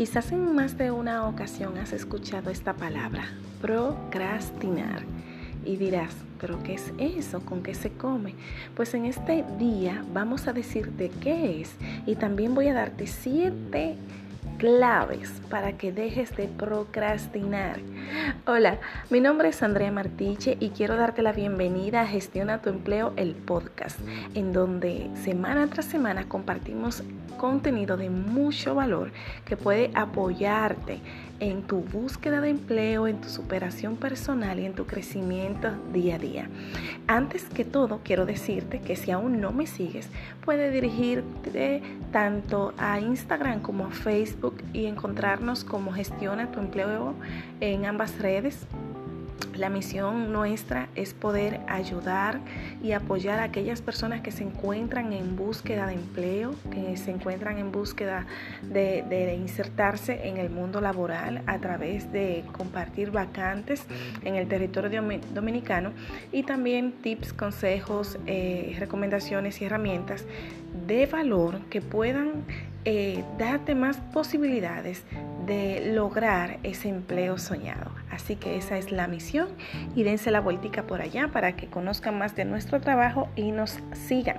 Quizás en más de una ocasión has escuchado esta palabra, procrastinar. Y dirás, ¿pero qué es eso? ¿Con qué se come? Pues en este día vamos a decirte qué es y también voy a darte siete claves para que dejes de procrastinar. Hola, mi nombre es Andrea Martiche y quiero darte la bienvenida a Gestiona tu empleo, el podcast, en donde semana tras semana compartimos contenido de mucho valor que puede apoyarte en tu búsqueda de empleo, en tu superación personal y en tu crecimiento día a día. Antes que todo, quiero decirte que si aún no me sigues, puedes dirigirte tanto a Instagram como a Facebook y encontrarnos como Gestiona tu empleo en ambas redes. La misión nuestra es poder ayudar y apoyar a aquellas personas que se encuentran en búsqueda de empleo, que se encuentran en búsqueda de, insertarse en el mundo laboral a través de compartir vacantes en el territorio dominicano y también tips, consejos, eh, recomendaciones y herramientas de valor que puedan eh, darte más posibilidades de lograr ese empleo soñado. Así que esa es la misión y dense la vueltica por allá para que conozcan más de nuestro trabajo y nos sigan.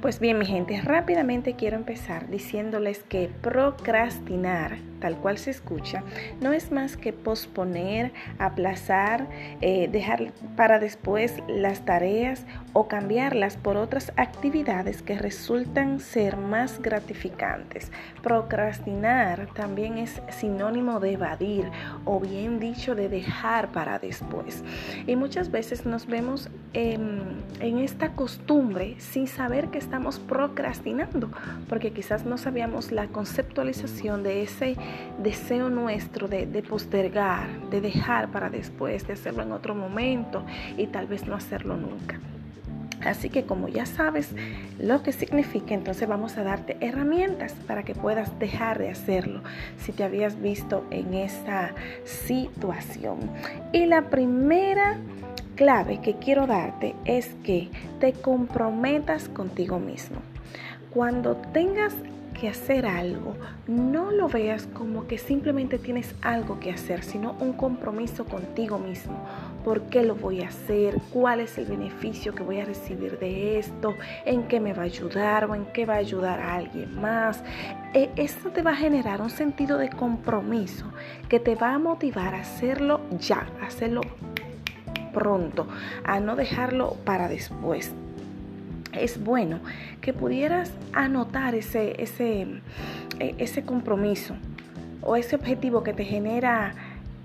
Pues bien, mi gente, rápidamente quiero empezar diciéndoles que procrastinar, tal cual se escucha, no es más que posponer, aplazar, eh, dejar para después las tareas o cambiarlas por otras actividades que resultan ser más gratificantes. Procrastinar también es sinónimo de evadir o bien dicho de dejar para después. Y muchas veces nos vemos en, esta costumbre sin saber que estamos procrastinando, porque quizás no sabíamos la conceptualización de ese deseo nuestro de, postergar, de dejar para después, de hacerlo en otro momento y tal vez no hacerlo nunca. Así que como ya sabes lo que significa, entonces vamos a darte herramientas para que puedas dejar de hacerlo si te habías visto en esa situación. Y la primera clave que quiero darte es que te comprometas contigo mismo. Cuando tengas que hacer algo, no lo veas como que simplemente tienes algo que hacer, sino un compromiso contigo mismo. ¿Por qué lo voy a hacer? ¿Cuál es el beneficio que voy a recibir de esto? ¿En qué me va a ayudar o en qué va a ayudar a alguien más? Eh, esto te va a generar un sentido de compromiso que te va a motivar a hacerlo ya, a hacerlo pronto, a no dejarlo para después es bueno que pudieras anotar ese, ese, e, ese compromiso o ese objetivo que te genera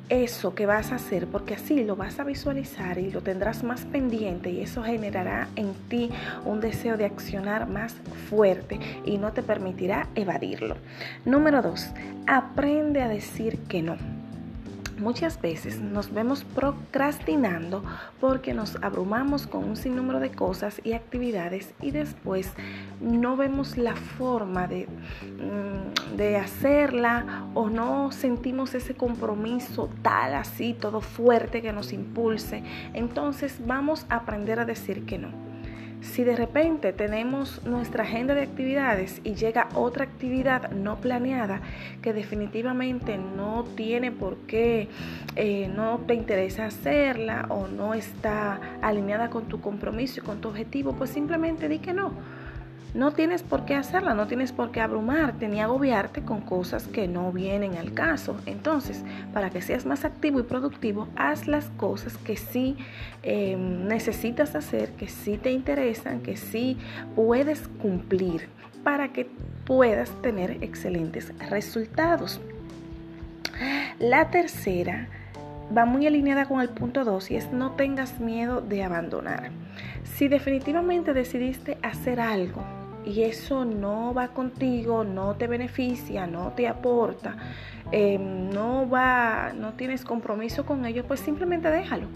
eso que vas a hacer, porque así lo vas a visualizar y lo tendrás más pendiente y eso generará en ti un deseo de accionar más fuerte y no te permitirá evadirlo. Número dos, aprende a decir que no. Muchas veces nos vemos procrastinando porque nos abrumamos con un sinnúmero de cosas y actividades y después no vemos la forma de, mm, de hacerla o no sentimos ese compromiso tal así, todo fuerte que nos impulse. Entonces vamos a aprender a decir que no. Si de repente tenemos nuestra agenda de actividades y llega otra actividad no planeada que definitivamente no tiene por qué, eh, no te interesa hacerla o no está alineada con tu compromiso y con tu objetivo, pues simplemente di que no no tienes por qué hacerla, no tienes por qué abrumarte ni agobiarte con cosas que no vienen al caso. Entonces, para que seas más activo y productivo, haz las cosas que sí em, necesitas hacer, que sí te interesan, que sí puedes cumplir para que puedas tener excelentes resultados. La tercera va muy alineada con el punto 2 y es no tengas miedo de abandonar. Si definitivamente decidiste hacer algo y eso no va contigo, no te beneficia, no te aporta, em, no va, no tienes compromiso con ello, pues simplemente déjalo.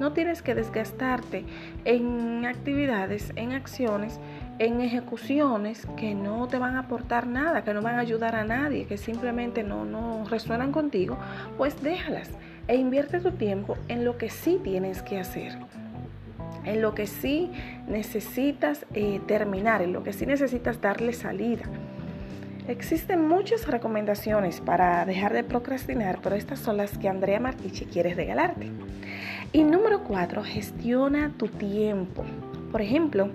No tienes que desgastarte en actividades, en acciones, en ejecuciones que no te van a aportar nada, que no van a ayudar a nadie, que simplemente no, no resuenan contigo, pues déjalas e invierte tu tiempo en lo que sí tienes que hacer en lo que sí necesitas eh, terminar, en lo que sí necesitas darle salida. Existen muchas recomendaciones para dejar de procrastinar, pero estas son las que Andrea Martichi quiere regalarte. Y número cuatro, gestiona tu tiempo. Por ejemplo,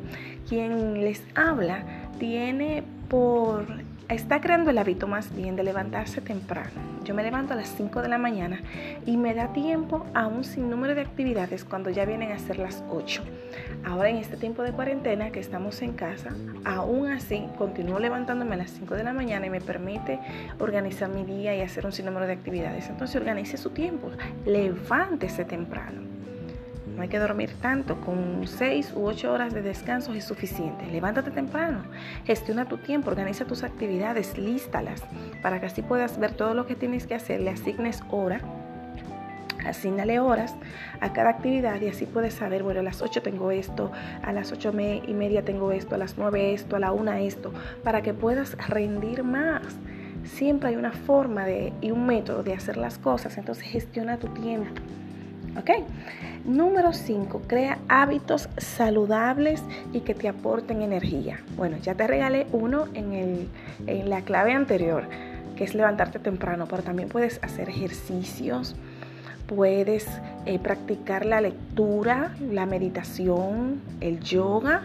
quien les habla tiene por está creando el hábito más bien de levantarse temprano. Yo me levanto a las 5 de la mañana y me da tiempo a un sinnúmero de actividades cuando ya vienen a ser las 8. Ahora en este tiempo de cuarentena que estamos en casa, aún así continúo levantándome a las 5 de la mañana y me permite organizar mi día y hacer un sinnúmero de actividades. Entonces organice su tiempo, levántese temprano. No hay que dormir tanto, con 6 u 8 horas de descanso es suficiente. Levántate temprano, gestiona tu tiempo, organiza tus actividades, lístalas para que así puedas ver todo lo que tienes que hacer, le asignes hora, asignale horas a cada actividad y así puedes saber, bueno, a las 8 tengo esto, a las 8 y media tengo esto, a las 9 esto, a la 1 esto, para que puedas rendir más. Siempre hay una forma de, y un método de hacer las cosas, entonces gestiona tu tiempo. ¿Ok? Número 5, crea hábitos saludables y que te aporten energía. Bueno, ya te regalé uno en, la clave anterior, que es levantarte temprano, pero también puedes hacer ejercicios, puedes eh, practicar la lectura, la meditación, el yoga,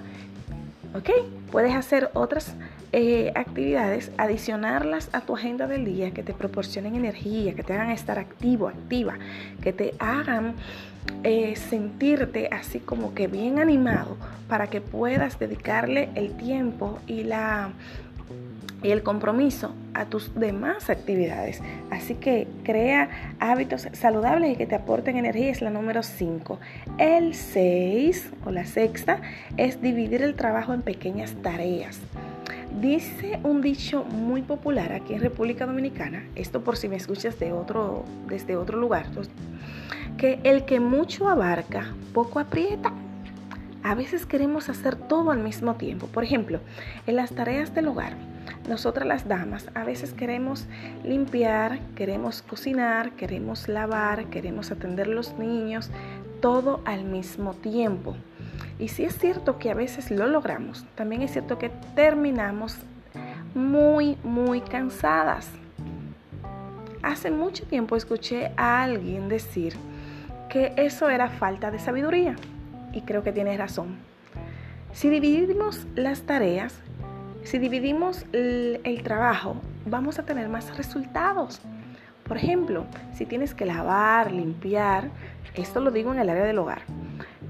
¿ok? Puedes hacer otras eh, actividades, adicionarlas a tu agenda del día que te proporcionen energía, que te hagan estar activo, activa, que te hagan eh, sentirte así como que bien animado para que puedas dedicarle el tiempo y la y el compromiso a tus demás actividades. Así que crea hábitos saludables y que te aporten energía es la número 5. El 6 o la sexta es dividir el trabajo en pequeñas tareas. Dice un dicho muy popular aquí en República Dominicana, esto por si me escuchas de otro, desde otro lugar, que el que mucho abarca, poco aprieta. A veces queremos hacer todo al mismo tiempo. Por ejemplo, en las tareas del hogar, nosotras las damas a veces queremos limpiar, queremos cocinar, queremos lavar, queremos atender a los niños, todo al mismo tiempo. Y si es cierto que a veces lo logramos, también es cierto que terminamos muy, muy cansadas. Hace mucho tiempo escuché a alguien decir que eso era falta de sabiduría. Y creo que tiene razón. Si dividimos las tareas, si dividimos el, trabajo, vamos a tener más resultados. Por ejemplo, si tienes que lavar, limpiar, esto lo digo en el área del hogar,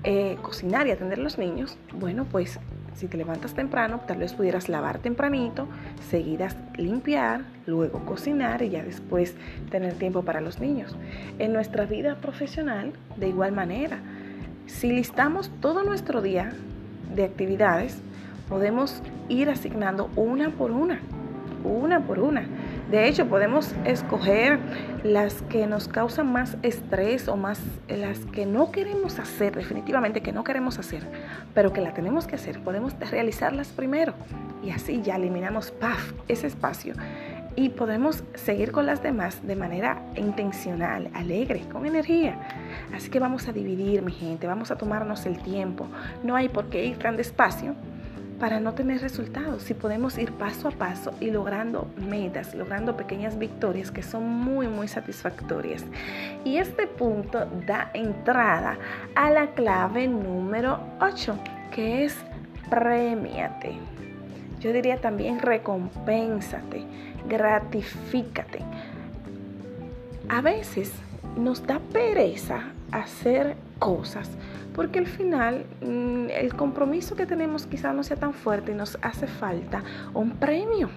eh, cocinar y atender a los niños, bueno, pues si te levantas temprano, tal vez pudieras lavar tempranito, seguidas limpiar, luego cocinar y ya después tener tiempo para los niños. En nuestra vida profesional, de igual manera, si listamos todo nuestro día de actividades, podemos ir asignando una por una, una por una. De hecho, podemos escoger las que nos causan más estrés o más las que no queremos hacer, definitivamente que no queremos hacer, pero que la tenemos que hacer. Podemos realizarlas primero y así ya eliminamos paf, ese espacio y podemos seguir con las demás de manera intencional, alegre, con energía. Así que vamos a dividir, mi gente, vamos a tomarnos el tiempo. No hay por qué ir tan despacio para no tener resultados, si podemos ir paso a paso y logrando metas, logrando pequeñas victorias que son muy, muy satisfactorias. Y este punto da entrada a la clave número 8, que es premiate. Yo diría también recompénsate, gratifícate. A veces nos da pereza hacer cosas porque al final mm, el compromiso que tenemos quizá no sea tan fuerte y nos hace falta un premio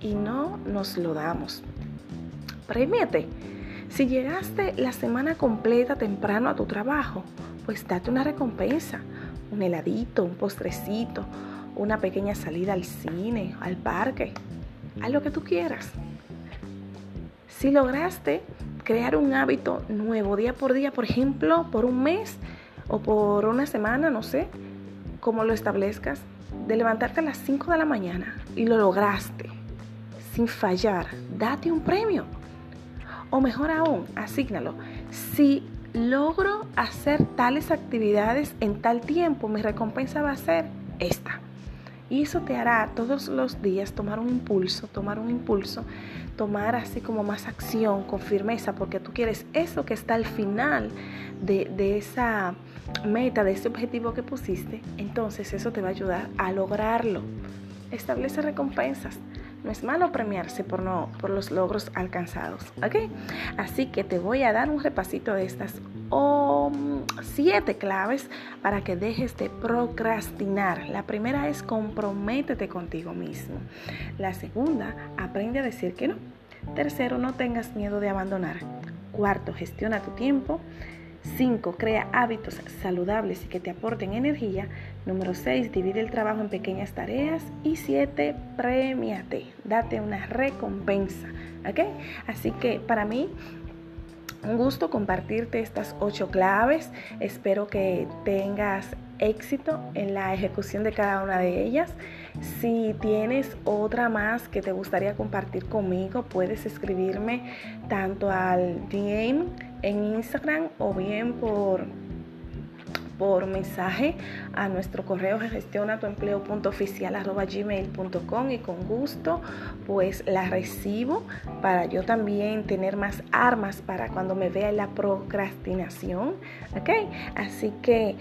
y no nos lo damos. Premiate. Si llegaste la semana completa temprano a tu trabajo, pues date una recompensa, un heladito, un postrecito, una pequeña salida al cine, al parque, a lo que tú quieras. Si lograste crear un hábito nuevo día por día, por ejemplo, por un mes, o por una semana, no sé, cómo lo establezcas, de levantarte a las 5 de la mañana y lo lograste sin fallar, date un premio. O mejor aún, asígnalo. Si logro hacer tales actividades en tal tiempo, mi recompensa va a ser esta. Y eso te hará todos los días tomar un impulso, tomar un impulso, tomar así como más acción con firmeza, porque tú quieres eso que está al final de, de esa meta, de ese objetivo que pusiste. Entonces eso te va a ayudar a lograrlo. Establece recompensas. No es malo premiarse por, no, por los logros alcanzados, ¿ok? Así que te voy a dar un repasito de estas o siete claves para que dejes de procrastinar. La primera es comprométete contigo mismo. La segunda, aprende a decir que no. Tercero, no tengas miedo de abandonar. Cuarto, gestiona tu tiempo. 5. Crea hábitos saludables y que te aporten energía. Número 6. Divide el trabajo en pequeñas tareas. Y 7. Premiate. Date una recompensa. ¿Ok? Así que para mí un gusto compartirte estas ocho claves. Espero que tengas éxito en la ejecución de cada una de ellas. Si tienes otra más que te gustaría compartir conmigo, puedes escribirme tanto al DM en Instagram o bien por por mensaje a nuestro correo gestiona tu gmail.com y con gusto pues la recibo para yo también tener más armas para cuando me vea la procrastinación ok así que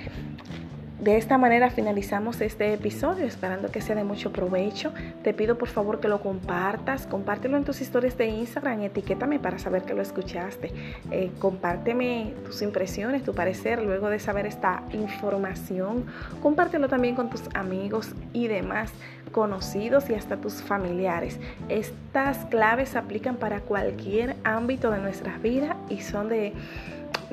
de esta manera finalizamos este episodio, esperando que sea de mucho provecho. Te pido por favor que lo compartas, compártelo en tus historias de Instagram, etiquétame para saber que lo escuchaste. Eh, compárteme tus impresiones, tu parecer luego de saber esta información. Compártelo también con tus amigos y demás conocidos y hasta tus familiares. Estas claves aplican para cualquier ámbito de nuestras vidas y son de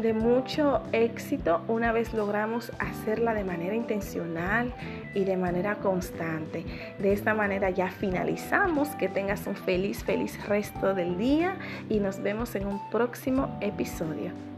de mucho éxito una vez logramos hacerla de manera intencional y de manera constante. De esta manera ya finalizamos. Que tengas un feliz, feliz resto del día y nos vemos en un próximo episodio.